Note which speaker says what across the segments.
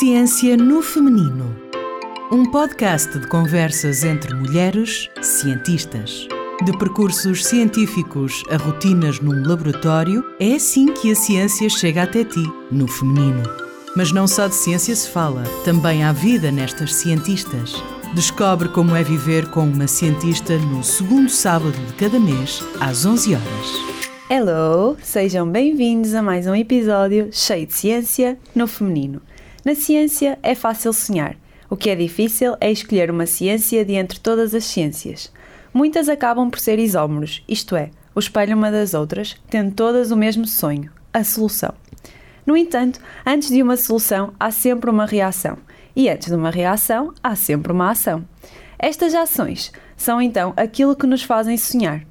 Speaker 1: Ciência no Feminino. Um podcast de conversas entre mulheres cientistas. De percursos científicos a rotinas num laboratório, é assim que a ciência chega até ti, no feminino. Mas não só de ciência se fala, também há vida nestas cientistas. Descobre como é viver com uma cientista no segundo sábado de cada mês, às 11 horas.
Speaker 2: Hello! Sejam bem-vindos a mais um episódio cheio de ciência no feminino. Na ciência é fácil sonhar. O que é difícil é escolher uma ciência de entre todas as ciências. Muitas acabam por ser isómeros, isto é, o espelho uma das outras, tendo todas o mesmo sonho, a solução. No entanto, antes de uma solução há sempre uma reação, e antes de uma reação há sempre uma ação. Estas ações são então aquilo que nos fazem sonhar.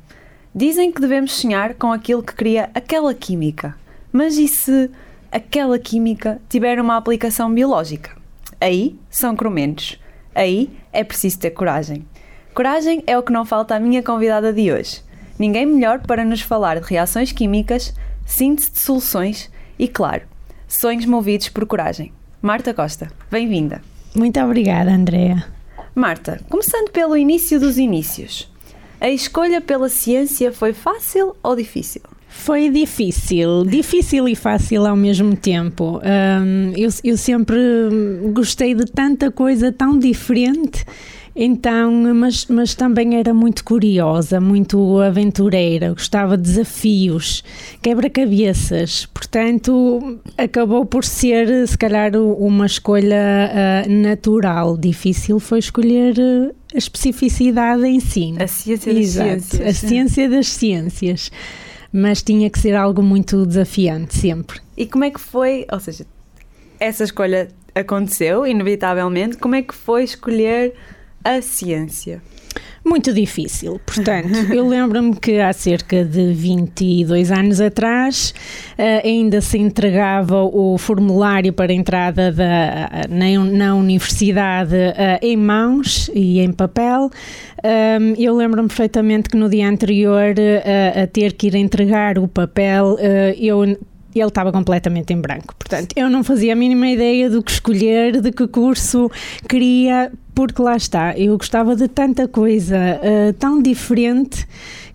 Speaker 2: Dizem que devemos sonhar com aquilo que cria aquela química. Mas e se aquela química tiver uma aplicação biológica. Aí são cromentos. Aí é preciso ter coragem. Coragem é o que não falta à minha convidada de hoje. Ninguém melhor para nos falar de reações químicas, síntese de soluções e, claro, sonhos movidos por coragem. Marta Costa, bem-vinda.
Speaker 3: Muito obrigada, Andrea.
Speaker 2: Marta, começando pelo início dos inícios. A escolha pela ciência foi fácil ou difícil?
Speaker 3: Foi difícil, difícil e fácil ao mesmo tempo. Um, eu, eu sempre gostei de tanta coisa tão diferente. Então, mas, mas também era muito curiosa, muito aventureira, gostava de desafios, quebra-cabeças. Portanto, acabou por ser, se calhar, uma escolha uh, natural. Difícil foi escolher uh, a especificidade em si.
Speaker 2: A ciência das
Speaker 3: Exato,
Speaker 2: ciências.
Speaker 3: A ciência das ciências mas tinha que ser algo muito desafiante sempre.
Speaker 2: E como é que foi, ou seja, essa escolha aconteceu, inevitavelmente, como é que foi escolher a ciência?
Speaker 3: Muito difícil, portanto, eu lembro-me que há cerca de 22 anos atrás uh, ainda se entregava o formulário para entrada da, na, na universidade uh, em mãos e em papel. Um, eu lembro-me perfeitamente que no dia anterior uh, a ter que ir entregar o papel, eu ele estava completamente em branco. Portanto, eu não fazia a mínima ideia do que escolher, de que curso queria, porque lá está, eu gostava de tanta coisa uh, tão diferente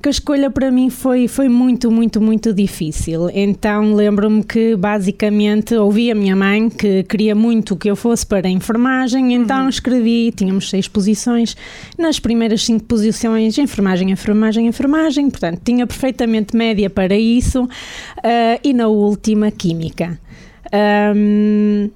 Speaker 3: que a escolha para mim foi, foi muito, muito, muito difícil. Então lembro-me que basicamente ouvi a minha mãe que queria muito que eu fosse para a enfermagem, então uhum. escrevi, tínhamos seis posições, nas primeiras cinco posições, enfermagem, enfermagem, enfermagem, portanto tinha perfeitamente média para isso, uh, e na última, química. Um,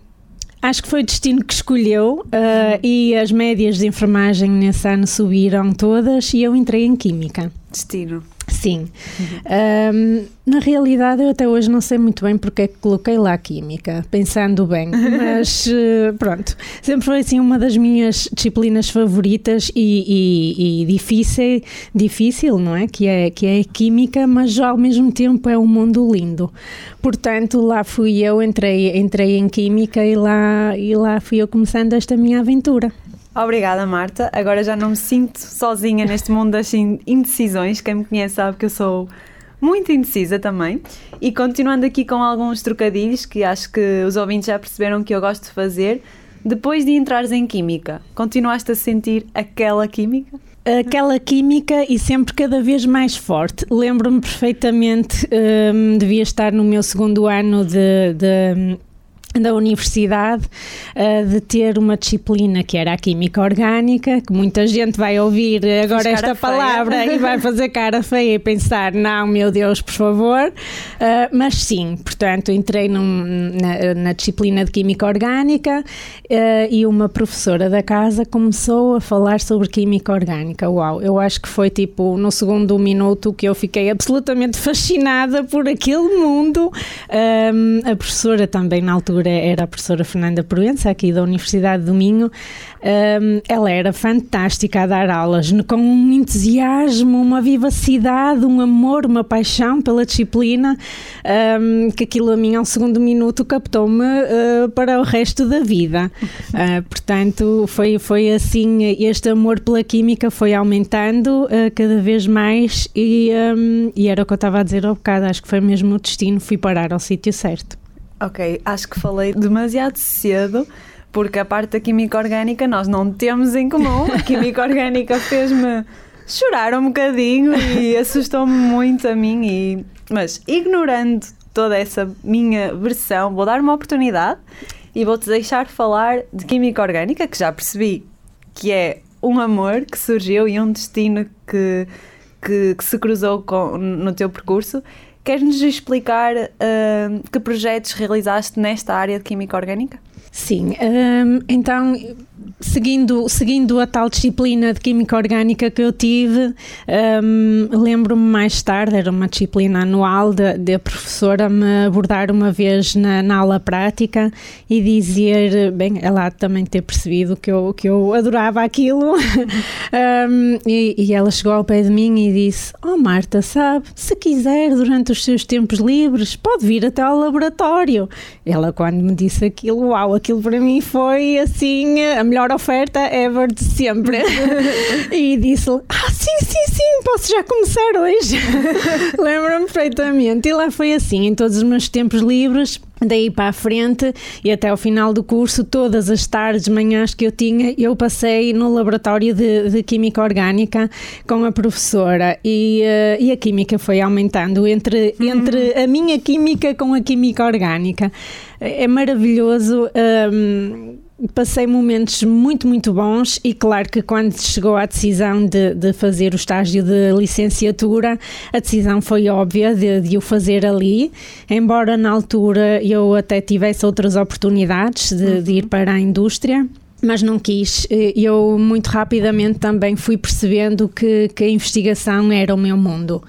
Speaker 3: Acho que foi o destino que escolheu uh, e as médias de enfermagem nesse ano subiram todas e eu entrei em Química.
Speaker 2: Destino.
Speaker 3: Sim. Uhum. Um, na realidade, eu até hoje não sei muito bem porque é que coloquei lá Química, pensando bem, mas uh, pronto, sempre foi assim uma das minhas disciplinas favoritas e, e, e, difícil, difícil, não é? Que, é? que é Química, mas ao mesmo tempo é um mundo lindo. Portanto, lá fui eu, entrei, entrei em Química e lá, e lá fui eu começando esta minha aventura.
Speaker 2: Obrigada, Marta. Agora já não me sinto sozinha neste mundo das indecisões. Quem me conhece sabe que eu sou muito indecisa também. E continuando aqui com alguns trocadilhos que acho que os ouvintes já perceberam que eu gosto de fazer. Depois de entrares em Química, continuaste a sentir aquela química?
Speaker 3: aquela química e sempre cada vez mais forte. Lembro-me perfeitamente, um, devia estar no meu segundo ano de, de da universidade uh, de ter uma disciplina que era a química orgânica, que muita gente vai ouvir agora esta palavra e vai fazer cara feia e pensar, não, meu Deus, por favor. Uh, mas sim, portanto, entrei num, na, na, disciplina de química orgânica uh, e uma professora da casa começou a falar sobre química orgânica. Uau, eu acho que foi tipo no segundo minuto que eu fiquei absolutamente fascinada por aquele mundo. a professora também na altura era a professora Fernanda Proença, aqui da Universidade do Minho. Um, ela era fantástica a dar aulas, com um entusiasmo, uma vivacidade, um amor, uma paixão pela disciplina, um, que aquilo a mim, ao segundo minuto, captou-me uh, para o resto da vida. Uh, portanto, foi, foi assim, este amor pela química foi aumentando uh, cada vez mais e, um, e era o que eu estava a dizer ao bocado, acho que foi mesmo o destino, fui parar ao sítio certo.
Speaker 2: Ok, acho que falei demasiado cedo, porque a parte da química orgânica nós não temos em comum. A química orgânica fez-me chorar um bocadinho e assustou-me muito a mim. E... Mas ignorando toda essa minha versão, vou dar uma oportunidade e vou-te deixar falar de química orgânica, que já percebi que é um amor que surgiu e um destino que, que, que se cruzou com, no teu percurso. Queres-nos explicar uh, que projetos realizaste nesta área de química orgânica?
Speaker 3: Sim, um, então seguindo, seguindo a tal disciplina de Química Orgânica que eu tive, um, lembro-me mais tarde, era uma disciplina anual, de, de a professora me abordar uma vez na, na, aula prática e dizer, bem, ela também ter percebido que eu, que eu adorava aquilo, um, e, e, ela chegou ao pé de mim e disse: Oh Marta, sabe, se quiser, durante os seus tempos livres, pode vir até ao laboratório. Ela, quando me disse aquilo, uau, aquilo para mim foi assim a melhor oferta ever de sempre. e disse-lhe: Ah, sim, sim, sim, posso já começar hoje. Lembro-me perfeitamente. E lá foi assim, em todos os meus tempos livres. Daí para a frente e até ao final do curso, todas as tardes, manhãs que eu tinha, eu passei no laboratório de, de Química Orgânica com a professora e, uh, e a Química foi aumentando entre, uhum. entre a minha Química com a Química Orgânica. É maravilhoso. Um, passei momentos muito, muito bons e claro que quando chegou à decisão de, de fazer o estágio de licenciatura, a decisão foi óbvia de, de, o fazer ali, embora na altura eu até tivesse outras oportunidades de, de ir uhum. para a indústria mas não quis. Eu muito rapidamente também fui percebendo que, que a investigação era o meu mundo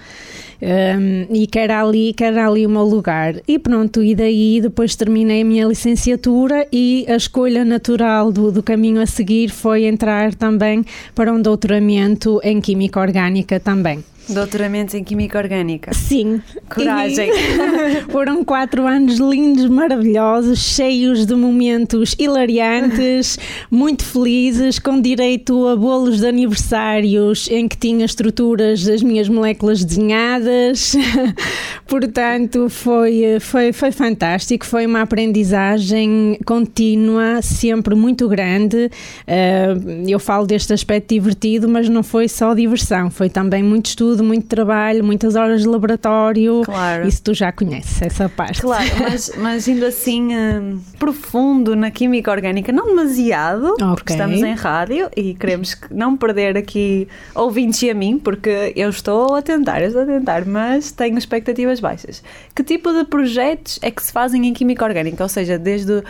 Speaker 3: um, e que era ali, que era ali o meu lugar. E pronto, e daí depois terminei a minha licenciatura e a escolha natural do, do caminho a seguir foi entrar também para um doutoramento em Química Orgânica também.
Speaker 2: Doutoramento em Química Orgânica.
Speaker 3: Sim.
Speaker 2: Coragem.
Speaker 3: foram quatro anos lindos, maravilhosos, cheios de momentos hilariantes, muito felizes, com direito a bolos de aniversários em que tinha estruturas das minhas moléculas desenhadas. Portanto, foi, foi, foi fantástico. Foi uma aprendizagem contínua, sempre muito grande. Uh, eu falo deste aspecto divertido, mas não foi só diversão, foi também muito estudo estudo, muito trabalho, muitas horas de laboratório. Claro. Isso tu já conheces, essa parte.
Speaker 2: Claro, mas, mas indo assim um, profundo na química orgânica, não demasiado, okay. porque estamos em rádio e queremos não perder aqui ouvintes e a mim, porque eu estou a tentar, eu estou a tentar, mas tenho expectativas baixas. Que tipo de projetos é que se fazem em química orgânica? Ou seja, desde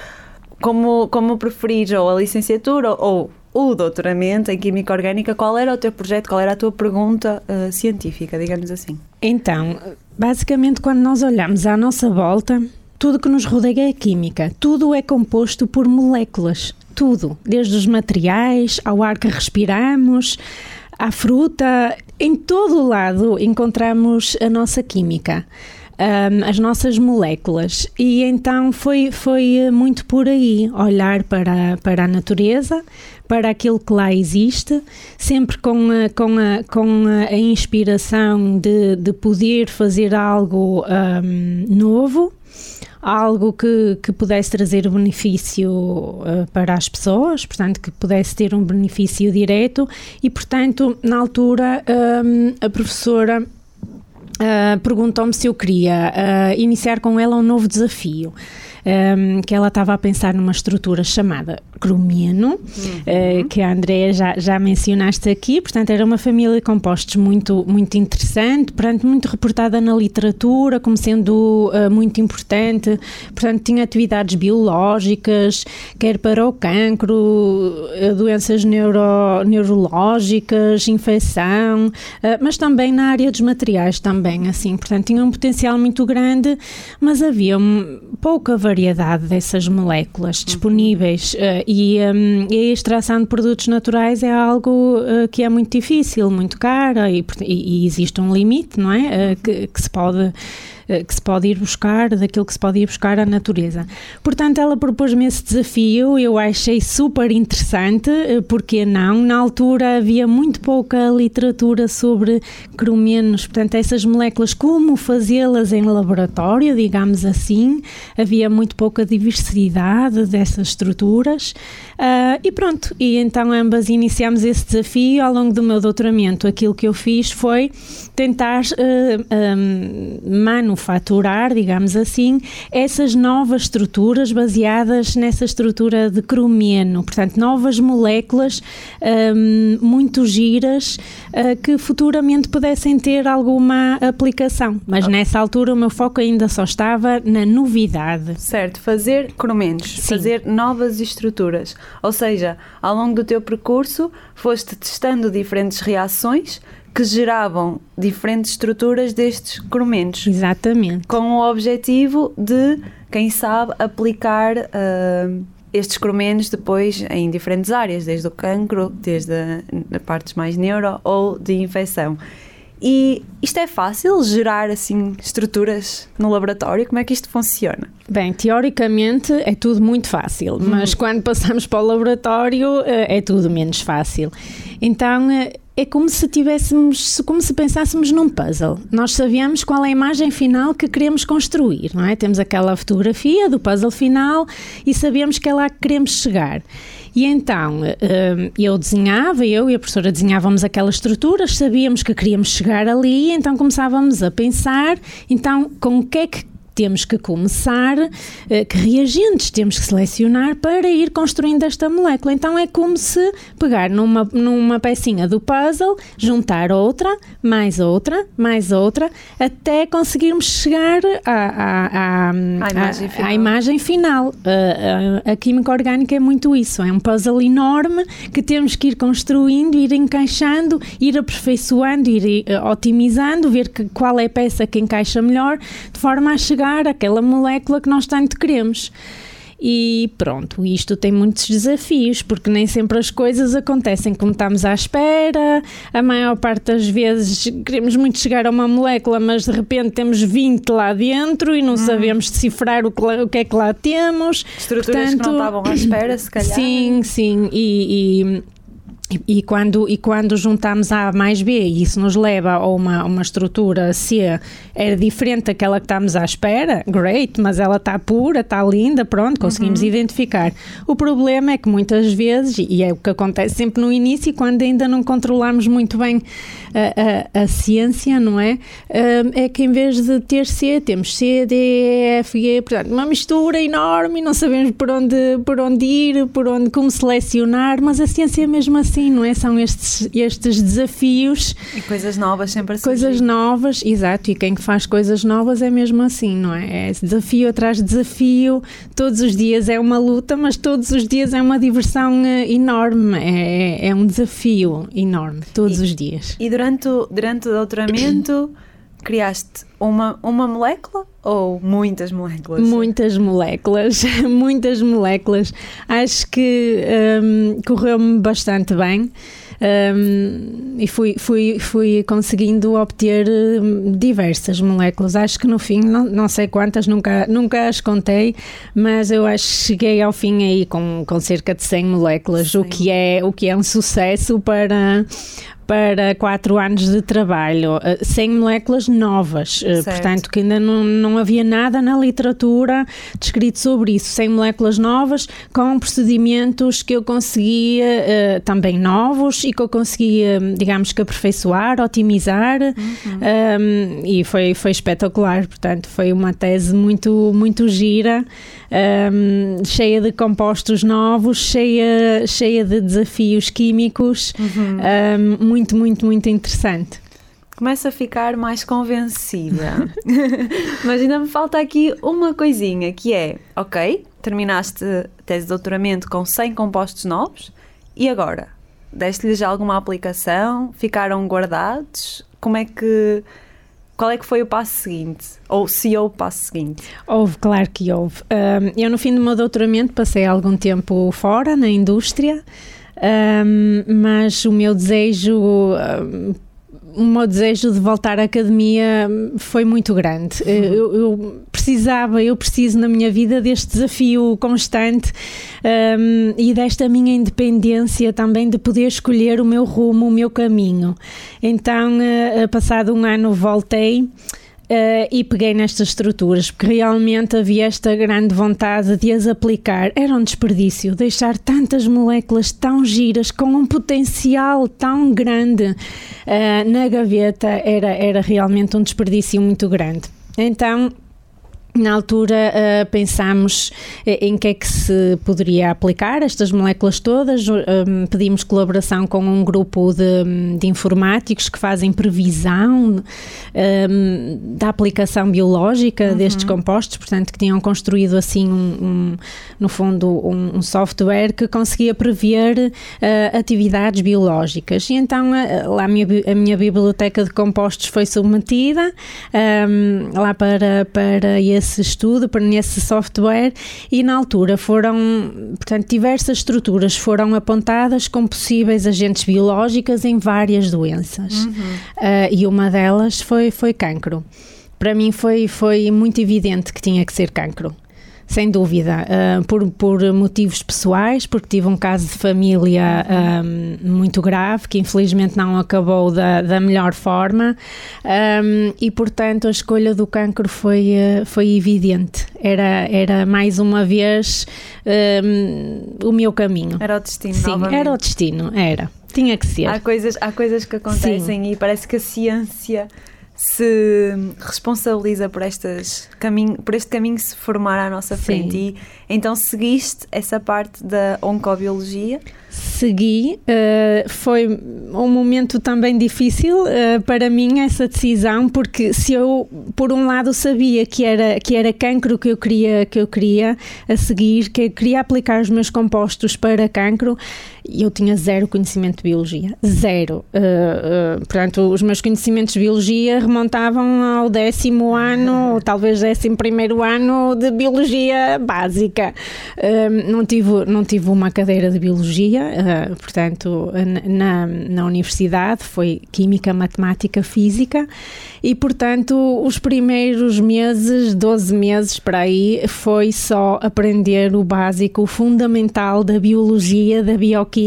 Speaker 2: como, como preferir ou a licenciatura ou o doutoramento em Química Orgânica, qual era o teu projeto, qual era a tua pergunta uh, científica, digamos assim?
Speaker 3: Então, basicamente, quando nós olhamos à nossa volta, tudo que nos rodeia é química, tudo é composto por moléculas, tudo, desde os materiais ao ar que respiramos, à fruta, em todo o lado encontramos a nossa química um, as nossas moléculas. E então foi, foi muito por aí olhar para, para a natureza, para aquilo que lá existe, sempre com a, com a, com a inspiração de, de poder fazer algo um, novo algo que, que pudesse trazer benefício uh, para as pessoas, portanto, que pudesse ter um benefício direto. E, portanto, na altura, um, a professora Uh, perguntou-me se eu queria uh, iniciar com ela um novo desafio um, que ela estava a pensar numa estrutura chamada Cromiano, uhum. uh, que a Andrea já, já mencionaste aqui, portanto era uma família de compostos muito, muito interessante, portanto muito reportada na literatura como sendo uh, muito importante, portanto tinha atividades biológicas, quer para o cancro, uh, doenças neuro, neurológicas, infecção, mas também na área dos materiais também, assim, portanto tinha um potencial muito grande, mas havia pouca variedade variedade dessas moléculas disponíveis uh, e, um, e, a extração de produtos naturais é algo uh, que é muito difícil, muito cara e, e, e, existe um limite, não é? Uh, que, que, se pode que se pode ir buscar, daquilo que se pode ir buscar à natureza. Portanto, ela propôs-me esse desafio, eu achei super interessante, uh, porque não? Na altura havia muito pouca literatura sobre cromenos, portanto, essas moléculas, como fazê-las em laboratório, digamos assim, havia muito pouca diversidade dessas estruturas. Uh, e pronto, e então ambas iniciamos esse desafio ao longo do meu doutoramento. Aquilo que eu fiz foi tentar uh, ah, um, manufaturar, digamos assim, essas novas estruturas baseadas nessa estrutura de cromeno, portanto, novas moléculas um, muito giras uh, que futuramente pudessem ter alguma aplicação. Mas okay. nessa altura o meu foco ainda só estava na novidade.
Speaker 2: Certo, fazer cromenos, Sim. fazer novas estruturas. Ou seja, ao longo do teu percurso foste testando diferentes reações que geravam diferentes estruturas destes cromenos.
Speaker 3: Exatamente.
Speaker 2: Com o objetivo de, quem sabe, aplicar uh, estes cromenos depois em diferentes áreas, desde o cancro, desde a, a partes mais neuro ou de infecção. E isto é fácil, gerar assim estruturas no laboratório? Como é que isto funciona?
Speaker 3: Bem, teoricamente é tudo muito fácil, hum. mas quando passamos para o laboratório eh, é tudo menos fácil. Então eh, é como se tivéssemos, como se pensássemos num puzzle. Nós sabíamos qual é a imagem final que queremos construir, não é? Temos aquela fotografia do puzzle final e sabemos que é lá que queremos chegar. E então hum, eu desenhava, eu e a professora desenhávamos aquelas estruturas, sabíamos que queríamos chegar ali, então começávamos a pensar, então com o que é que temos que começar, eh, que reagentes temos que selecionar para ir construindo esta molécula. Então é como se pegar numa, numa pecinha do puzzle, juntar outra, mais outra, mais outra, até conseguirmos chegar à, à, à, imagem final. À imagem final. A, a, a, química orgânica é muito isso, é um puzzle enorme que temos que ir construindo, ir encaixando, ir aperfeiçoando, ir eh, otimizando, ver que, qual é a peça que encaixa melhor, de forma a chegar aquela molécula que nós tanto queremos. E pronto, isto tem muitos desafios, porque nem sempre as coisas acontecem como estamos à espera. A maior parte das vezes queremos muito chegar a uma molécula, mas de repente temos 20 lá dentro e não hum. sabemos decifrar o que, o que, é que lá temos.
Speaker 2: Estruturas Portanto, que não estavam à espera, se calhar.
Speaker 3: Sim, sim. e, e e quando, e quando juntamos A mais B e isso nos leva a uma, uma estrutura C, é diferente daquela que estamos à espera, great, mas ela está pura, está linda, pronto, conseguimos uhum. identificar. O problema é que muitas vezes, e é o que acontece sempre no início, quando ainda não controlamos muito bem a, a, a ciência, não é? É que em vez de ter C, temos C, D, E, F, G, portanto, uma mistura enorme e não sabemos por onde, por onde ir, por onde, como selecionar, mas a ciência é mesmo assim assim, não é? São estes, estes desafios.
Speaker 2: E coisas novas sempre assim.
Speaker 3: Coisas novas, exato, e quem faz coisas novas é mesmo assim, não é? É desafio atrás de desafio, todos os dias é uma luta, mas todos os dias é uma diversão eh, enorme, é, é um desafio enorme, todos
Speaker 2: e,
Speaker 3: os dias.
Speaker 2: E durante durante o doutoramento criaste uma, uma molécula ou muitas moléculas?
Speaker 3: Muitas moléculas, muitas moléculas. Acho que um, correu-me bastante bem. Um, e fui, fui, fui conseguindo obter hum, diversas moléculas. Acho que no fim, não, não sei quantas, nunca, nunca as contei, mas eu acho que cheguei ao fim aí com, com cerca de 100 moléculas, o que, é, o que é um sucesso para, para quatro anos de trabalho, 100 eh, moléculas novas, eh, certo. portanto que ainda não, não havia nada na literatura descrito sobre isso, 100 moléculas novas com procedimentos que eu conseguia uh, também novos e que eu conseguia, digamos que aperfeiçoar, otimizar uhum. um, e foi, foi espetacular, portanto foi uma tese muito, muito gira, um, cheia de compostos novos, cheia, cheia de desafios químicos, uhum. um, muito, muito, muito interessante.
Speaker 2: Começo a ficar mais convencida. Mas ainda me falta aqui uma coisinha que é, ok, terminaste a tese de doutoramento com 100 compostos novos e agora? Deste-lhes alguma aplicação? Ficaram guardados? Como é que qual é que foi o passo seguinte? Ou se houve o passo seguinte?
Speaker 3: Houve, claro que houve. Eu, no fim do meu doutoramento, passei algum tempo fora, na indústria, um, mas o meu desejo um, o meu desejo de voltar à academia foi muito grande. Uhum. Eu, eu, precisava, eu preciso na minha vida deste desafio constante um, e desta minha independência também de poder escolher o meu rumo, o meu caminho. Então, uh, passado um ano, voltei. Uh, e peguei nestas estruturas, porque realmente havia esta grande vontade de as aplicar. Era um desperdício deixar tantas moléculas tão giras, com um potencial tão grande uh, na gaveta, era, era realmente um desperdício muito grande. Então, na altura uh, pensámos eh, em que é que se poderia aplicar estas moléculas todas, um, pedimos colaboração com um grupo de, de informáticos que fazem previsão um, da aplicação biológica uhum. destes compostos, portanto que tinham construído assim um, um no fundo um, um, software que conseguia prever uh, atividades biológicas e então uh, lá a minha, a minha biblioteca de compostos foi submetida lá para, para esse nesse estudo, nesse software, e na altura foram, portanto, diversas estruturas foram apontadas como possíveis agentes biológicos em várias doenças. Uhum. Uh, e uma delas foi, foi cancro. Para mim foi, foi muito evidente que tinha que ser cancro sem dúvida, uh, por, por motivos pessoais, porque tive um caso de família um, muito grave, que infelizmente não acabou da, da melhor forma, um, e portanto a escolha do cancro foi, foi evidente. Era, era mais uma vez um, o meu caminho.
Speaker 2: Era o destino,
Speaker 3: Sim,
Speaker 2: novamente.
Speaker 3: era o destino, era. Tinha que ser.
Speaker 2: Há coisas, há coisas que acontecem Sim. e parece que a ciência se responsabiliza por, estas caminho, por este caminho se formar à nossa frente. Sim. E então seguiste essa parte da oncobiologia?
Speaker 3: Segui, uh, foi um momento também difícil uh, para mim essa decisão, porque se eu por um lado sabia que era que era cancro que eu queria que eu queria a seguir, que eu queria aplicar os meus compostos para cancro, eu tinha zero conhecimento de biologia, zero. Uh, portanto, os meus conhecimentos de biologia remontavam ao décimo ano, ou talvez décimo primeiro ano de biologia básica. não tive não tive uma cadeira de biologia uh, portanto, na, na universidade foi Química, Matemática, Física e, portanto, os primeiros meses, 12 meses para aí, foi só aprender o básico, o fundamental da biologia, da bioquímica.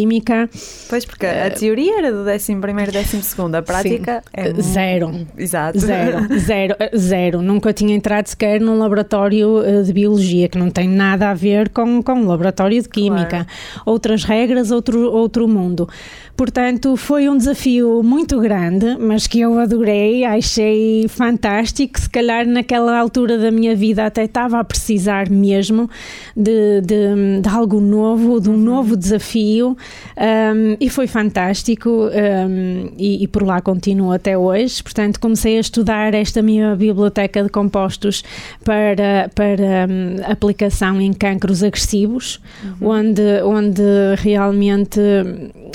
Speaker 2: Pois, porque a uh, teoria era do 11 primeiro, 12 segundo, a prática
Speaker 3: sim, é zero.
Speaker 2: Exato.
Speaker 3: Zero, zero, zero. Nunca tinha entrado sequer num laboratório de biologia, que não tem nada a ver com, com laboratório de química. Claro. Outras regras outro, outro mundo. Portanto, foi um desafio muito grande, mas que eu adorei, achei fantástico. Se calhar naquela altura da minha vida até estava a precisar mesmo de, de, de algo novo, de um novo desafio, um, e foi fantástico. Um, e, e, por lá continuo até hoje. Portanto, comecei a estudar esta minha biblioteca de compostos para, para um, aplicação em cancros agressivos, uhum. onde, onde realmente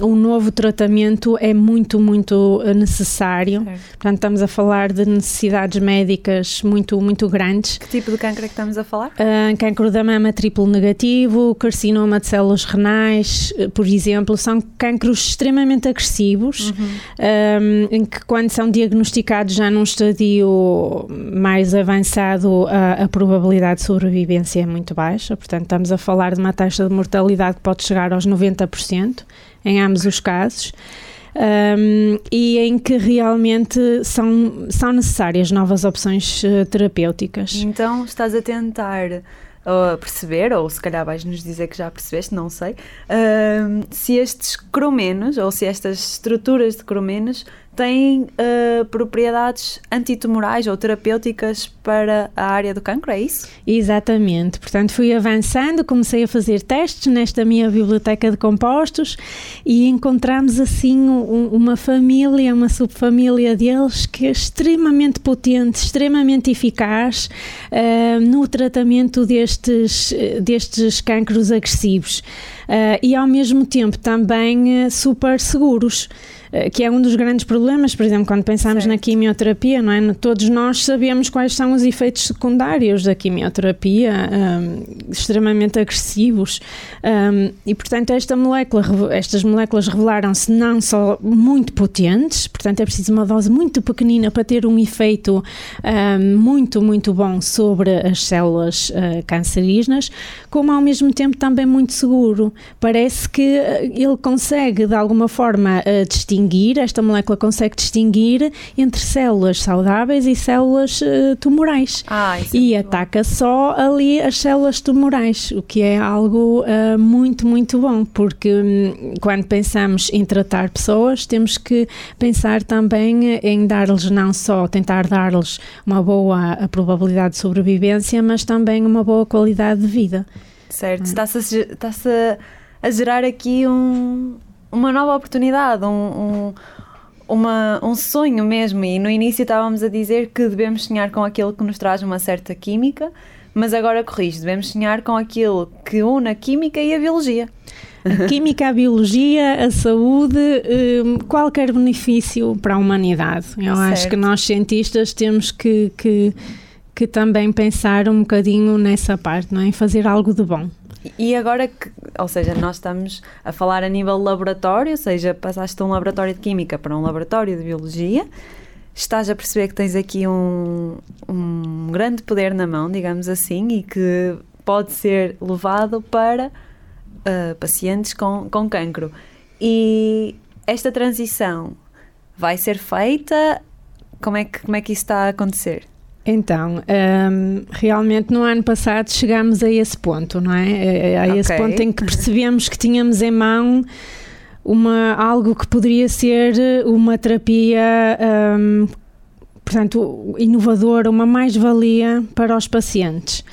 Speaker 3: um novo tratamento é muito, muito eh, necessário. Certo. Portanto, estamos a falar de necessidades médicas muito, muito grandes.
Speaker 2: Que tipo de câncer é que estamos a falar?
Speaker 3: Uh, cancro da mama triplo negativo, carcinoma de células renais, eh, por exemplo, são cancros extremamente agressivos, uhum. um, em que quando são diagnosticados já num estadio mais avançado, a, a probabilidade de sobrevivência é muito baixa. Portanto, estamos a falar de uma taxa de mortalidade que pode chegar aos 90% em ambos os casos. Um, e em que realmente são, são necessárias novas opções uh, terapêuticas.
Speaker 2: Então estás a tentar uh, perceber, ou se calhar vais nos dizer que já percebeste, não sei, uh, se estes cromenos ou se estas estruturas de cromenos têm uh, propriedades antitumorais ou terapêuticas para a área do cancro, é isso?
Speaker 3: Exatamente. Portanto, fui avançando, comecei a fazer testes nesta minha biblioteca de compostos e encontramos assim um, uma família, uma subfamília deles que é extremamente potente, extremamente eficaz uh, no tratamento destes, destes cancros agressivos. Uh, e ao mesmo tempo também super seguros. Uh, que é um dos grandes problemas, por exemplo, quando pensamos certo. na quimioterapia, não é? Todos nós sabemos quais são os efeitos secundários da quimioterapia, um, extremamente agressivos, um, e portanto esta molécula, estas moléculas revelaram-se não só muito potentes, portanto é preciso uma dose muito pequenina para ter um efeito um, muito, muito bom sobre as células uh, cancerígenas, como ao mesmo tempo também muito seguro. Parece que ele consegue de alguma forma uh, distinguir, esta molécula consegue distinguir entre células saudáveis e células uh, tumorais.
Speaker 2: Ah,
Speaker 3: e é ataca bom. só ali as células tumorais, o que é algo uh, muito, muito bom, porque um, quando pensamos em tratar pessoas, temos que pensar também em dar-lhes não só tentar dar-lhes uma boa probabilidade de sobrevivência, mas também uma boa qualidade de vida.
Speaker 2: Certo, hum. está-se a, está a, gerar aqui um, uma nova oportunidade, um, um, uma, um sonho mesmo. E no início estávamos a dizer que devemos sonhar com aquilo que nos traz uma certa química, mas agora corrijo, devemos sonhar com aquilo que une a química e a biologia.
Speaker 3: A química, a biologia, a saúde, hum, qualquer benefício para a humanidade. Eu certo. acho que nós cientistas temos que, que, que também pensar um bocadinho nessa parte, não é? Em fazer algo de bom.
Speaker 2: E agora que, ou seja, nós estamos a falar a nível laboratório, ou seja, passaste de um laboratório de química para um laboratório de biologia, estás a perceber que tens aqui um, um grande poder na mão, digamos assim, e que pode ser levado para uh, pacientes com, com cancro. E esta transição vai ser feita? Como é que, como é que isso está a acontecer?
Speaker 3: Então, um, realmente no ano passado chegámos a esse ponto, não é? A, a okay. esse ponto em que percebemos que tínhamos em mão uma, algo que poderia ser uma terapia, um, portanto, inovadora, uma mais-valia para os pacientes.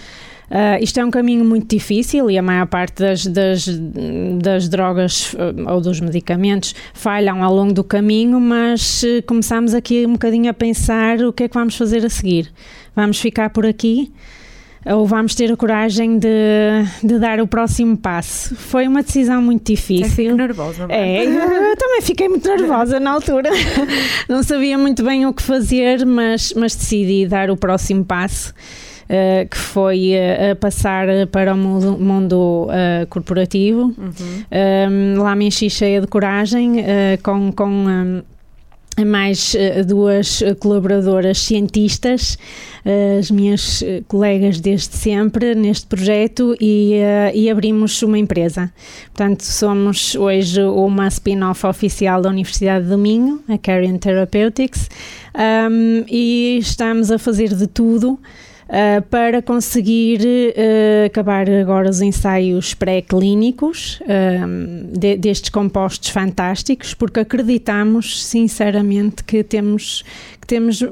Speaker 3: Uh, isto é um caminho muito difícil e a maior parte das, das, das drogas uh, ou dos medicamentos falham ao longo do caminho, mas uh, começamos aqui um bocadinho a pensar o que é que vamos fazer a seguir. Vamos ficar por aqui? ou vamos ter a coragem de, de dar o próximo passo. Foi uma decisão muito difícil. Fico
Speaker 2: nervosa.
Speaker 3: É, eu também fiquei muito nervosa na altura. Não sabia muito bem o que fazer, mas, mas decidi dar o próximo passo. Uh, que foi uh, passar para o mundo, mundo corporativo. Uhum. Um, lá me enchi cheia de coragem, com, com um, mais duas colaboradoras cientistas, as minhas colegas desde sempre neste projeto e, e abrimos uma empresa. Portanto, somos hoje uma spin-off oficial da Universidade do Minho, a Carrion Therapeutics, um, e estamos a fazer de tudo uh, para conseguir uh, acabar agora os ensaios pré-clínicos uh, de, destes compostos fantásticos, porque acreditamos sinceramente que temos, que temos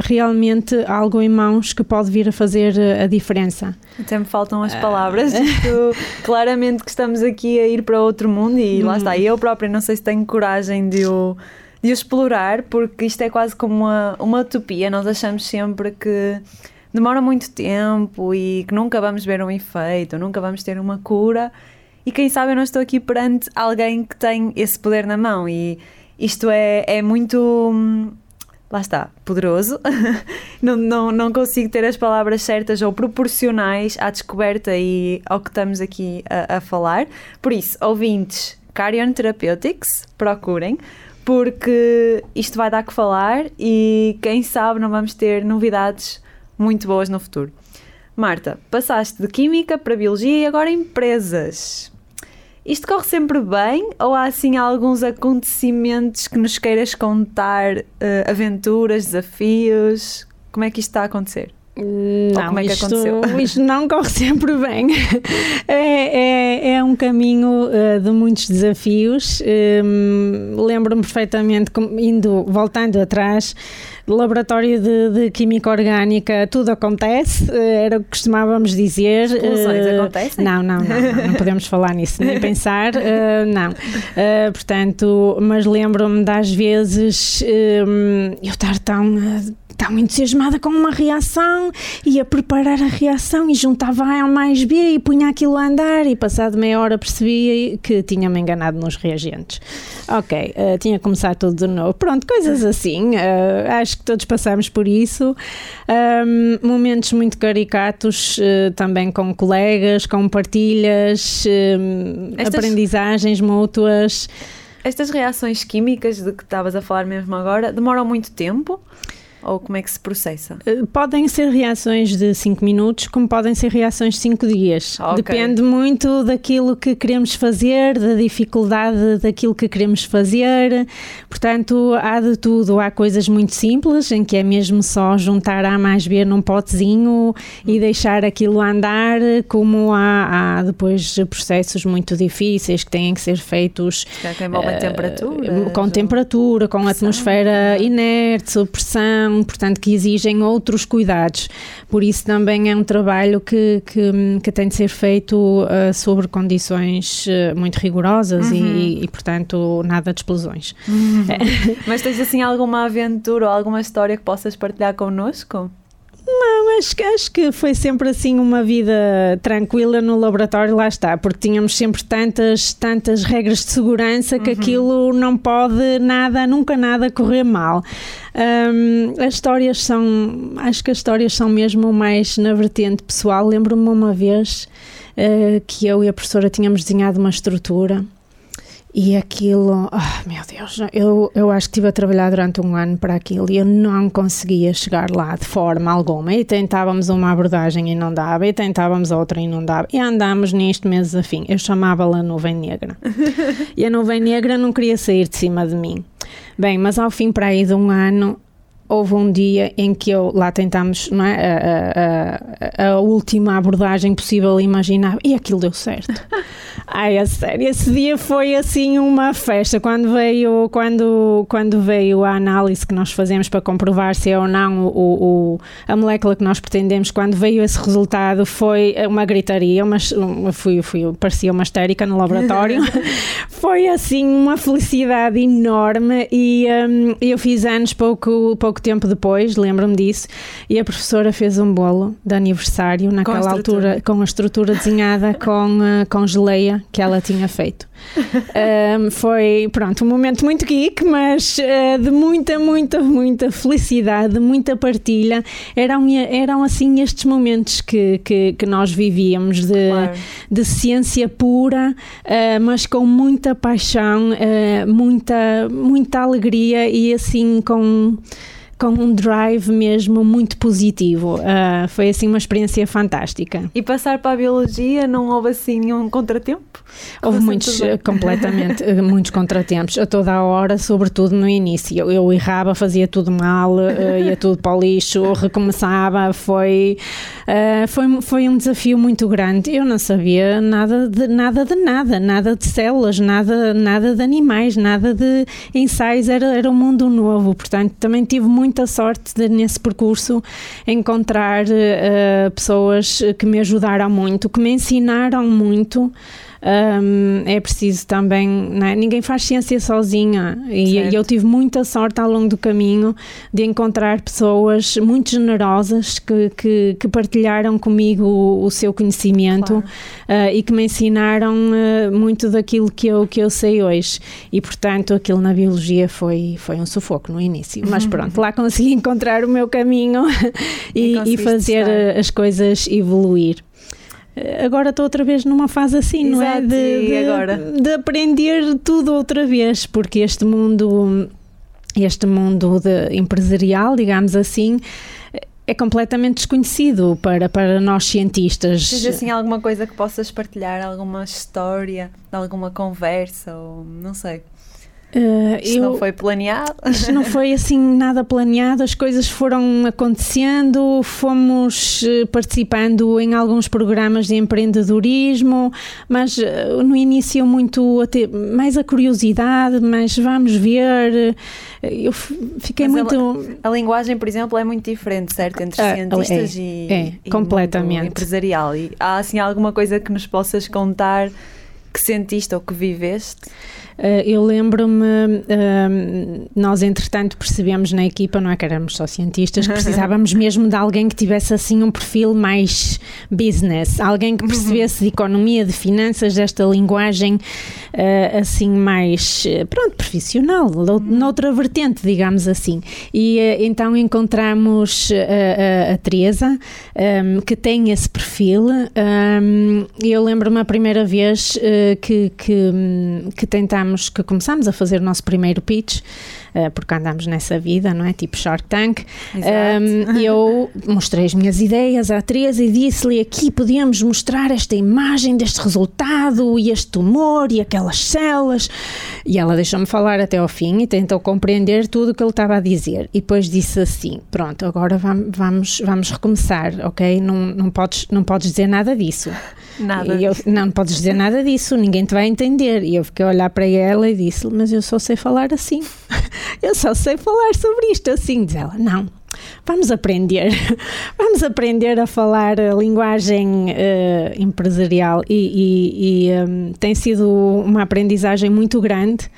Speaker 3: realmente algo em mãos que pode vir a fazer a diferença.
Speaker 2: Até me faltam as palavras. claramente que estamos aqui a ir para outro mundo e lá está. Eu própria não sei se tenho coragem de o de explorar, porque isto é quase como uma, uma utopia. Nós achamos sempre que demora muito tempo e que nunca vamos ver um efeito, nunca vamos ter uma cura. E quem sabe eu não estou aqui perante alguém que tem esse poder na mão. E isto é, é muito. Lá está, poderoso. não, não, não consigo ter as palavras certas ou proporcionais à descoberta e ao que estamos aqui a, a falar. Por isso, ouvintes, Carrion Therapeutics, procurem, porque isto vai dar que falar e quem sabe não vamos ter novidades muito boas no futuro. Marta, passaste de Química para Biologia e agora empresas. Isto corre sempre bem ou há assim alguns acontecimentos que nos queiras contar, uh, aventuras, desafios? Como é que isto está a acontecer?
Speaker 3: Não, como é que isto, aconteceu? isto não corre sempre bem. É, é, é um caminho uh, de muitos desafios. Um, Lembro-me perfeitamente, indo, voltando atrás, laboratório de, de, química orgânica, tudo acontece, eh, era o que costumávamos dizer.
Speaker 2: Explosões uh, acontecem?
Speaker 3: Não, não, não, não, não, podemos falar nisso, nem pensar, uh, não. Uh, portanto, mas lembro-me das vezes eu estar tão tão entusiasmada com uma reação, ia preparar a reação e juntava A mais B e punha aquilo a andar e passado meia hora percebia que tinha-me enganado nos reagentes. Ok, uh, tinha que começar tudo de novo. Pronto, coisas assim. Uh, acho que todos passamos por isso. Um, momentos muito caricatos uh, também com colegas, com partilhas, Estas... aprendizagens mútuas.
Speaker 2: Estas reações químicas de que estavas a falar mesmo agora demoram muito tempo? Ou como é que se processa?
Speaker 3: Eh, podem ser reações de 5 minutos, como podem ser reações de 5 dias. Okay. Depende muito daquilo que queremos fazer, da dificuldade daquilo que queremos fazer. Portanto, há de tudo. Há coisas muito simples, em que é mesmo só juntar A mais B num potezinho e deixar aquilo andar, como há, há depois processos muito difíceis que têm que ser feitos.
Speaker 2: Que envolvem uh, temperatura.
Speaker 3: Com temperatura, com pressão, atmosfera inerte, sob pressão portanto, que exigem outros cuidados. Por isso também é um trabalho que, que, que tem de ser feito uh, sobre condições uh, muito rigorosas uhum. e, e, portanto, nada de explosões.
Speaker 2: Uhum. Mas tens assim alguma aventura ou alguma história que possas partilhar connosco?
Speaker 3: Não, acho, acho que foi sempre assim uma vida tranquila no laboratório, lá está, porque tínhamos sempre tantas, tantas regras de segurança que uhum. aquilo não pode nada, nunca nada correr mal. Um, as histórias são, acho que as histórias são mesmo mais na vertente pessoal. Lembro-me uma vez uh, que eu e a professora tínhamos desenhado uma estrutura e aquilo, oh, meu Deus, eu, eu acho que estive a trabalhar durante um ano para aquilo e eu não conseguia chegar lá de forma alguma. E tentávamos uma abordagem e não dava, e tentávamos outra e não dava. E andámos nisto meses a fim. Eu chamava-la nuvem negra. e a nuvem negra não queria sair de cima de mim. Bem, mas ao fim para aí de um ano houve um dia em que eu lá tentámos não é, a, a, a, última abordagem possível imaginar e aquilo deu certo. Ai, a sério, esse dia foi assim uma festa. Quando veio, quando, quando veio a análise que nós fazemos para comprovar se é ou não o, o, a molécula que nós pretendemos, quando veio esse resultado foi uma gritaria, uma, fui, fui, parecia uma histérica no laboratório. foi assim uma felicidade enorme e um, eu fiz anos pouco, pouco tempo depois, lembro-me disso, e a professora fez um bolo de aniversário naquela com altura, com a estrutura desenhada com, uh, com geleia que ela tinha feito. um, foi, pronto, um momento muito geek, mas uh, de muita, muita, muita felicidade, de muita partilha. Eram, eram assim estes momentos que, que, que nós vivíamos de, claro. de ciência pura, uh, mas com muita paixão, uh, muita, muita alegria e assim com com um drive mesmo muito positivo. Uh, foi assim uma experiência fantástica.
Speaker 2: E passar para a biologia não houve assim nenhum contratempo?
Speaker 3: Houve muitos, completamente, eh, muitos contratempos, a toda a hora, sobretudo no início. Eu, eu errava, fazia tudo mal, uh, ia tudo para o lixo, recomeçava, foi, uh, foi, foi um desafio muito grande. Eu não sabia nada de nada, de nada, nada de células, nada, nada de animais, nada de ensaios, era, era um mundo novo, portanto também tive muito muita sorte de, nesse percurso encontrar uh, pessoas que me ajudaram muito, que me ensinaram muito um, é preciso também. É? Ninguém faz ciência sozinha e, e, eu tive muita sorte ao longo do caminho de encontrar pessoas muito generosas que, que, que partilharam comigo o, o seu conhecimento claro. uh, e que me ensinaram uh, muito daquilo que eu, que eu sei hoje. E portanto, aquilo na biologia foi, foi um sufoco no início, mas pronto, lá consegui encontrar o meu caminho e, e fazer estar. as coisas evoluir agora estou outra vez numa fase assim, Exato, não é? De, de, agora? de aprender tudo outra vez, porque este mundo, este mundo de empresarial, digamos assim, é completamente desconhecido para, para nós cientistas.
Speaker 2: Tens assim alguma coisa que possas partilhar, alguma história, alguma conversa, ou não sei. Uh, isto eu, não foi planeado?
Speaker 3: Isto não foi assim nada planeado, as coisas foram acontecendo, fomos eh, participando em alguns programas de empreendedorismo, mas uh, no início muito até, mais a curiosidade, mas vamos ver. Eu fiquei mas muito.
Speaker 2: A, a, linguagem, por exemplo, é muito diferente, certo? Entre uh, cientistas
Speaker 3: é,
Speaker 2: e,
Speaker 3: é,
Speaker 2: e
Speaker 3: completamente
Speaker 2: empresarial. E há assim alguma coisa que nos possas contar? Que sentiste ou que viveste?
Speaker 3: Uh, eu lembro-me, uh, nós entretanto percebemos na equipa, não é que éramos só cientistas, que precisávamos mesmo de alguém que tivesse assim um perfil mais business, alguém que percebesse de economia, de finanças, desta linguagem uh, assim mais, pronto, profissional, noutra vertente, digamos assim. E então encontramos a, a Teresa, um, que tem esse perfil. Um, eu lembro-me a primeira vez que, que, que tentámos que começámos a fazer o nosso primeiro pitch, uh, porque andamos nessa vida, não é? Tipo Shark Tank. Um, eu mostrei as minhas ideias à Teresa e disse-lhe aqui podíamos mostrar esta imagem deste resultado e este tumor e aquelas células. E ela deixou-me falar até ao fim e tentou compreender tudo o que ele estava a dizer. E depois disse assim: Pronto, agora vamos, vamos recomeçar, ok? Não, não, podes, não podes dizer nada disso.
Speaker 2: Nada.
Speaker 3: E eu, não, não podes dizer nada disso, ninguém te vai entender. E eu fiquei a olhar para ela e disse: Mas eu só sei falar assim. eu só sei falar sobre isto assim. Diz ela: Não, vamos aprender. vamos aprender a falar a linguagem uh, empresarial. E, e, e um, tem sido uma aprendizagem muito grande.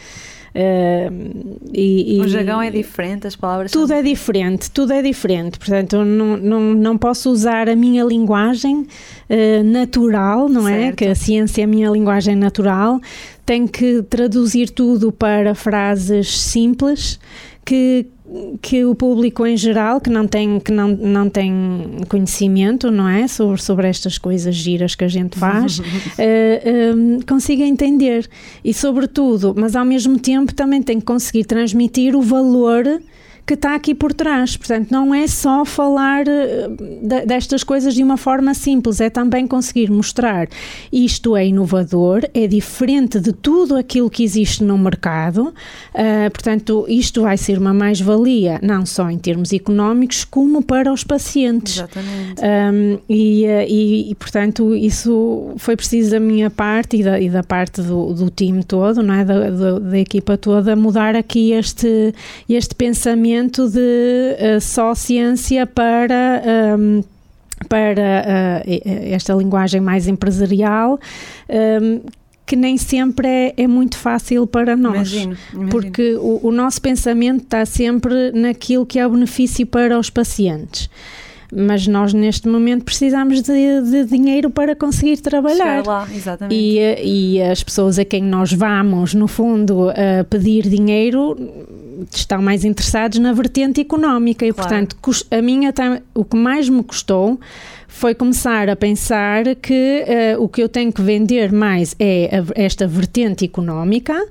Speaker 2: Uh, e, o jargão é diferente, as palavras
Speaker 3: Tudo são... é diferente, tudo é diferente. Portanto, eu não, não, não posso usar a minha linguagem uh, natural, não é? certo. é? Que a ciência é a minha linguagem natural. Tenho que traduzir tudo para frases simples que que o público em geral que não tem que não, não tem conhecimento não é? Sobre, sobre estas coisas giras que a gente faz uh, uh, consiga entender. E sobretudo mas ao mesmo tempo também tem que conseguir transmitir o valor que está aqui por trás. Portanto, não é só falar eh, destas coisas de uma forma simples, é também conseguir mostrar isto é inovador, é diferente de tudo aquilo que existe no mercado. Uh, portanto, isto vai ser uma mais-valia, não só em termos económicos, como para os pacientes.
Speaker 2: Exatamente.
Speaker 3: Um, e, eh, e, e, portanto, isso foi preciso da minha parte e da, e da parte do, do time todo, não é? da, da, da equipa toda, mudar aqui este, este pensamento de uh, só ciência para. Um, ehm, para uh, esta linguagem mais empresarial, um, ehm, que nem sempre é, é, muito fácil para nós.
Speaker 2: Imagino, imagino.
Speaker 3: Porque o, o, nosso pensamento está sempre naquilo que é o benefício para os pacientes mas nós neste momento precisamos de, de dinheiro para conseguir trabalhar.
Speaker 2: Chegar lá, exatamente.
Speaker 3: E, e as pessoas a quem nós vamos, no fundo, a pedir dinheiro estão mais interessados na vertente económica e, claro. portanto, a minha o que mais me custou foi começar a pensar que uh, o que eu tenho que vender mais é a, esta vertente económica.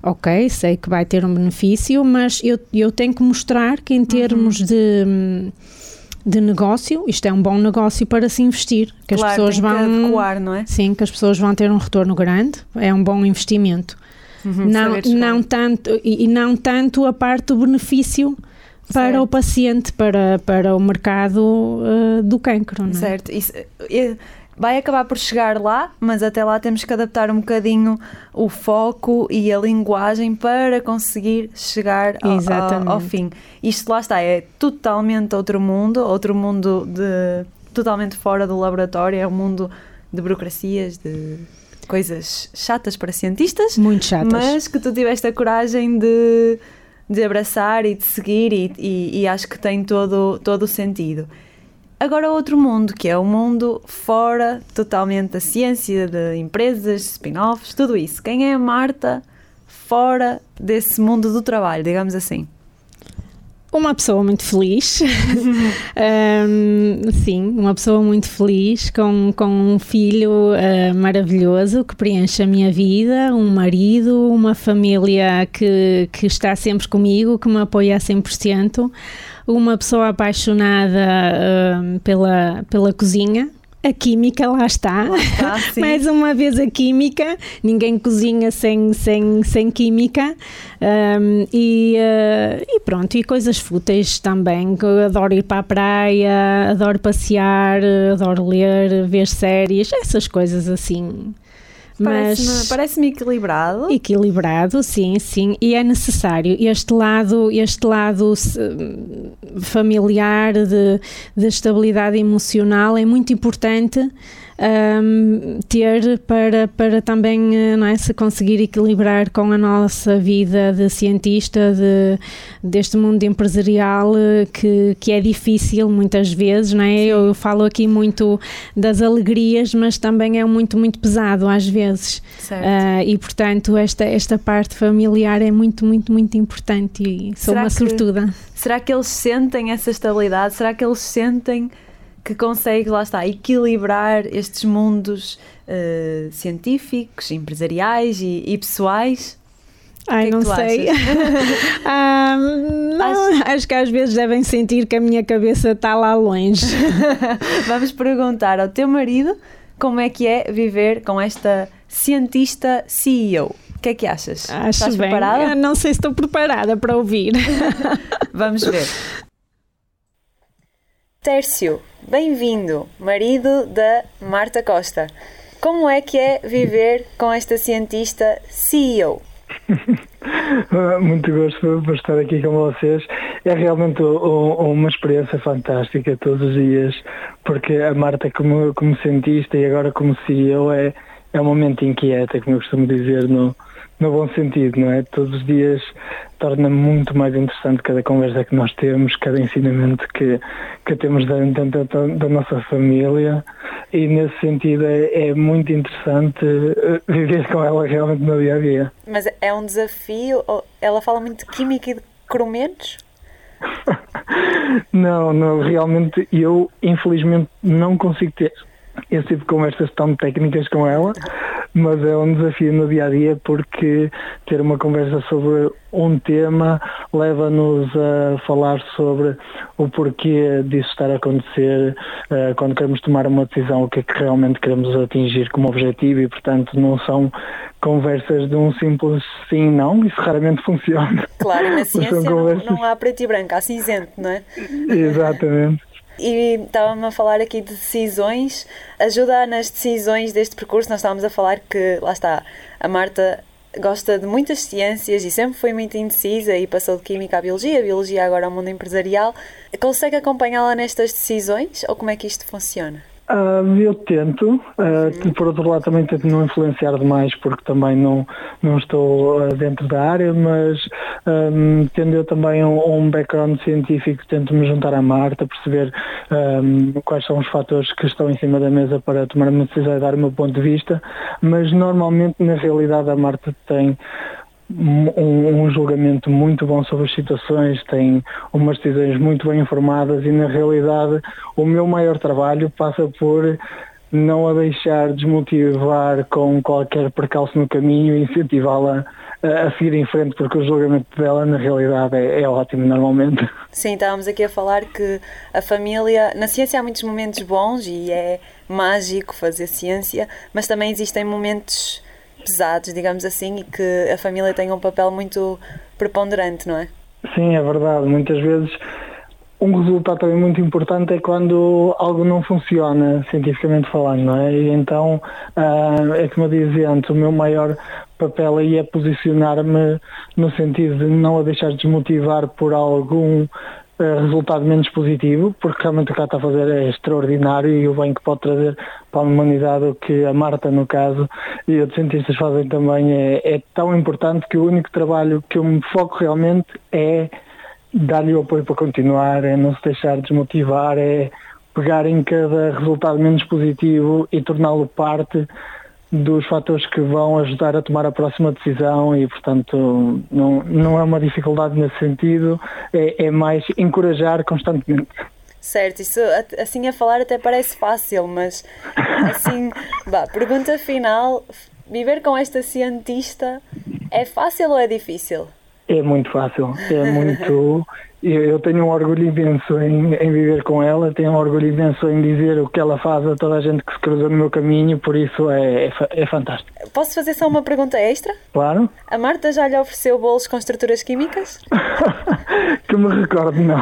Speaker 3: Ok, sei que vai ter um benefício, mas eu, eu tenho que mostrar que, em termos uhum. de de negócio, isto é um bom negócio para se investir,
Speaker 2: que claro, as pessoas vão adequar, não é?
Speaker 3: Sim, que as pessoas vão ter um retorno grande, é um bom investimento. Uhum, não, não tanto e, e, não tanto a parte do benefício para certo. o paciente, para, para o mercado uh, do cancro, não é?
Speaker 2: Certo. Isso, vai acabar por chegar lá, mas até lá temos que adaptar um bocadinho o foco e a linguagem para conseguir chegar ao, ao, fim. Isto lá está, é totalmente outro mundo, outro mundo de totalmente fora do laboratório, é um mundo de burocracias, de coisas chatas para cientistas.
Speaker 3: Muito chatas.
Speaker 2: Mas que tu tiveste a coragem de, de abraçar e de seguir e, e, e acho que tem todo, todo o sentido. Agora outro mundo, que é o mundo fora totalmente da ciência, de empresas, spin-offs, tudo isso. Quem é a Marta fora desse mundo do trabalho, digamos assim?
Speaker 3: Uma pessoa muito feliz, um, sim, uma pessoa muito feliz, com, com um filho uh, maravilhoso que preenche a minha vida, um marido, uma família que, que está sempre comigo, que me apoia a 100%, uma pessoa apaixonada uh, pela, pela cozinha, a química, lá está. Lá está Mais uma vez a química. Ninguém cozinha sem, sem, sem química. Um, e, uh, e, pronto, e coisas fúteis também. Eu adoro ir para a praia, adoro passear, adoro ler, ver séries, essas coisas assim.
Speaker 2: Parece-me parece equilibrado.
Speaker 3: Equilibrado, sim, sim. E é necessário este lado, este lado familiar de, de estabilidade emocional é muito importante um, ter para, para também eh, não é, se conseguir equilibrar com a nossa vida de cientista, de, deste mundo empresarial eh, que, que é difícil muitas vezes, não é? Eu falo aqui muito das alegrias, mas também é muito, muito pesado às vezes. Uh, e portanto, esta, esta parte familiar é muito, muito, muito importante e sou será uma que, sortuda.
Speaker 2: Será que eles sentem essa estabilidade? Será que eles sentem que consegue, lá está, equilibrar estes mundos uh, científicos, empresariais e, e pessoais?
Speaker 3: Ai, que é não sei. ah, não, acho... acho... que às vezes devem sentir que a minha cabeça está lá longe.
Speaker 2: Vamos perguntar ao teu marido como é que é viver com esta cientista CEO. O que é que achas?
Speaker 3: Acho Estás bem. preparada? Eu não sei se estou preparada para ouvir.
Speaker 2: Vamos ver. Tércio, bem-vindo, marido da Marta Costa. Como é que é viver com esta cientista CEO?
Speaker 4: Muito gosto por estar aqui com vocês. É realmente uma experiência fantástica todos os dias, porque a Marta como, como cientista e agora como CEO é, é um momento inquieta, como eu costumo dizer, no, no bom sentido, não é? Todos os dias torna muito mais interessante cada conversa que nós temos, cada ensinamento que, que temos da, da, da nossa família e nesse sentido é, é, muito interessante eh, viver com ela realmente no dia a dia.
Speaker 2: Mas é um desafio? Ela fala muito de química e de cromentos?
Speaker 4: não, não, realmente eu infelizmente não consigo ter esse tipo de conversas tão técnicas com ela, mas é um desafio no dia a dia porque ter uma conversa sobre um tema leva-nos a falar sobre o porquê disso estar a acontecer, uh, quando queremos tomar uma decisão, o que é que realmente queremos atingir como objetivo e, portanto, não são conversas de um simples sim não, isso raramente funciona.
Speaker 2: Claro, na ciência conversas... não, não há preto e branco, há cinzento, não é?
Speaker 4: Exatamente.
Speaker 2: E estava-me a falar aqui de decisões. Ajuda nas decisões deste percurso. Nós estávamos a falar que, lá está, a Marta gosta de muitas ciências e sempre foi muito indecisa e passou de Química à Biologia, a Biologia agora ao mundo empresarial. Consegue acompanhá-la nestas decisões ou como é que isto funciona?
Speaker 4: Uh, eu tento, uh, por outro lado também tento não influenciar demais porque também não, não estou uh, dentro da área, mas um, tendo eu também um, um, background científico, tento me juntar à Marta, perceber um, quais são os fatores que estão em cima da mesa para tomar uma decisão e dar o meu ponto de vista, mas normalmente na realidade a Marta tem um, um, julgamento muito bom sobre as situações, tem umas decisões muito bem informadas e na realidade o meu maior trabalho passa por não a deixar desmotivar com qualquer percalço no caminho e incentivá-la a seguir em frente, porque o julgamento dela na realidade é, é, ótimo normalmente.
Speaker 2: Sim, estávamos aqui a falar que a família, na ciência há muitos momentos bons e é mágico fazer ciência, mas também existem momentos pesados, digamos assim, e que a família tem um papel muito preponderante, não é?
Speaker 4: Sim, é verdade. Muitas vezes um resultado também muito importante é quando algo não funciona, cientificamente falando, não é? E então, uh, é como antes, o meu maior papel aí é posicionar-me no sentido de não a deixar desmotivar por algum resultado menos positivo, porque realmente o que ela está a fazer é extraordinário e o bem que pode trazer para a humanidade, o que a Marta, no caso, e outros cientistas fazem também é, é tão importante que o único trabalho que eu me foco realmente é dar-lhe o apoio para continuar, é não se deixar desmotivar, é pegar em cada resultado menos positivo e torná-lo parte dos fatores que vão ajudar a tomar a próxima decisão e, portanto, não, não é uma dificuldade nesse sentido, é, é mais encorajar constantemente.
Speaker 2: Certo, isso assim a falar até parece fácil, mas assim, vá, pergunta final, viver com esta cientista é fácil ou é difícil?
Speaker 4: É muito fácil, é muito. Eu tenho um orgulho imenso em, em, viver com ela, tenho um orgulho imenso em dizer o que ela faz a toda a gente que se cruza no meu caminho, por isso é, é, é fantástico.
Speaker 2: Posso fazer só uma pergunta extra?
Speaker 4: Claro.
Speaker 2: A Marta já lhe ofereceu bolos com estruturas químicas?
Speaker 4: que me recordo, não.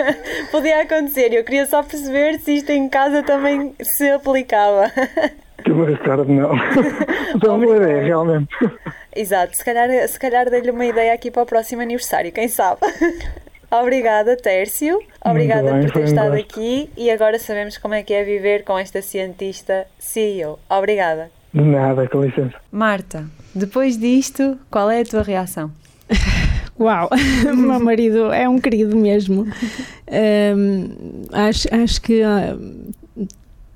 Speaker 2: Podia acontecer, eu queria só perceber se isto em casa também se aplicava.
Speaker 4: que me recordo, não. Só uma ideia, realmente.
Speaker 2: Exato, se calhar, se calhar dei-lhe uma ideia aqui para o próximo aniversário, quem sabe? Obrigada, Tércio. Obrigada
Speaker 4: bem,
Speaker 2: por ter
Speaker 4: um
Speaker 2: estado
Speaker 4: gosto.
Speaker 2: aqui e agora sabemos como é que é viver com esta cientista CEO. Obrigada.
Speaker 4: De nada, com licença.
Speaker 2: Marta, depois disto, qual é a tua reação?
Speaker 3: Uau, o meu marido é um querido mesmo. Hum, acho, acho que ah,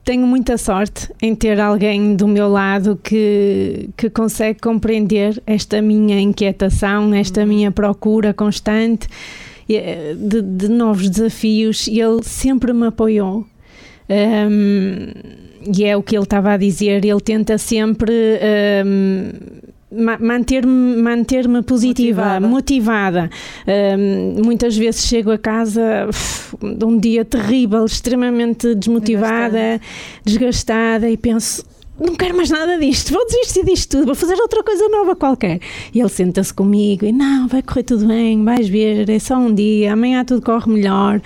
Speaker 3: tenho muita sorte em ter alguém do meu lado que, que consegue compreender esta minha inquietação, esta minha procura constante de, de novos desafios e ele sempre me apoiou. Hum, e é o que ele estava a dizer, ele tenta sempre ma- manter-me manter positiva,
Speaker 2: Motivada.
Speaker 3: motivada. Hum, muitas vezes chego a casa uf, de um dia terrível, extremamente desmotivada, desgastada e penso. Não quero mais nada disto, vou desistir disto tudo, vou fazer outra coisa nova qualquer. E ele senta-se comigo e não, vai correr tudo bem, vais ver, é só um dia, amanhã tudo corre melhor.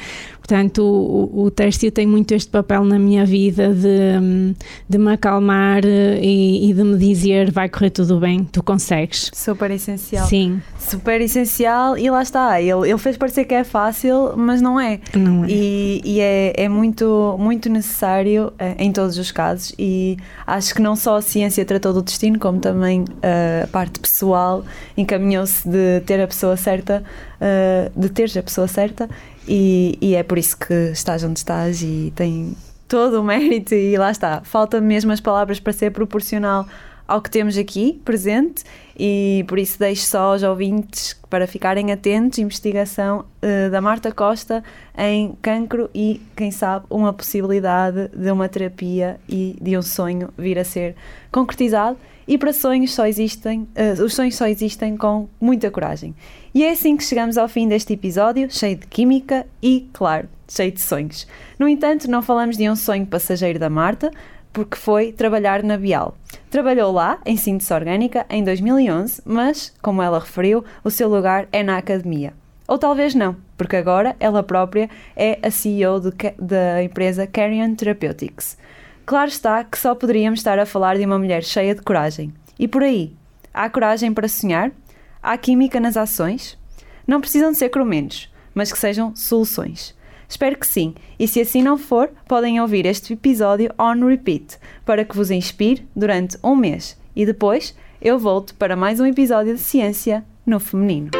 Speaker 3: Portanto, o, o, Tércio tem muito este papel na minha vida de, de me acalmar eh, e, e de me dizer vai correr tudo bem, tu consegues.
Speaker 2: Super essencial.
Speaker 3: Sim,
Speaker 2: Super essencial e lá está. Ele, ele fez parecer que é fácil, mas não é.
Speaker 3: não é?
Speaker 2: E, e é, é muito, muito necessário eh, em todos os casos. E acho que não só a ciência tratou do destino, como também eh, a parte pessoal encaminhou-se de ter a pessoa certa, de teres a pessoa certa. E, e é por isso que estás onde estás e tem todo o mérito. E lá está. Falta mesmo as palavras para ser proporcional ao que temos aqui presente e por isso deixo só aos ouvintes para ficarem atentos, investigação eh, da Marta Costa em cancro e, quem sabe, uma possibilidade de uma terapia e de um sonho vir a ser concretizado. E para sonhos só existem, eh, os sonhos só existem com muita coragem. E é assim que chegamos ao fim deste episódio, cheio de química e, claro, cheio de sonhos. No entanto, não falamos de um sonho passageiro da Marta, porque foi trabalhar na Bial. Trabalhou lá, em síntese orgânica, em 2011, mas, como ela referiu, o seu lugar é na academia. Ou talvez não, porque agora ela própria é a CEO da empresa Carrion Therapeutics. Claro está que só poderíamos estar a falar de uma mulher cheia de coragem. E por aí, há coragem para sonhar? Há química nas ações? Não precisam de ser cromenos, mas que sejam soluções. Espero que sim, e se assim não for, podem ouvir este episódio on repeat para que vos inspire durante um mês e depois eu volto para mais um episódio de Ciência no Feminino.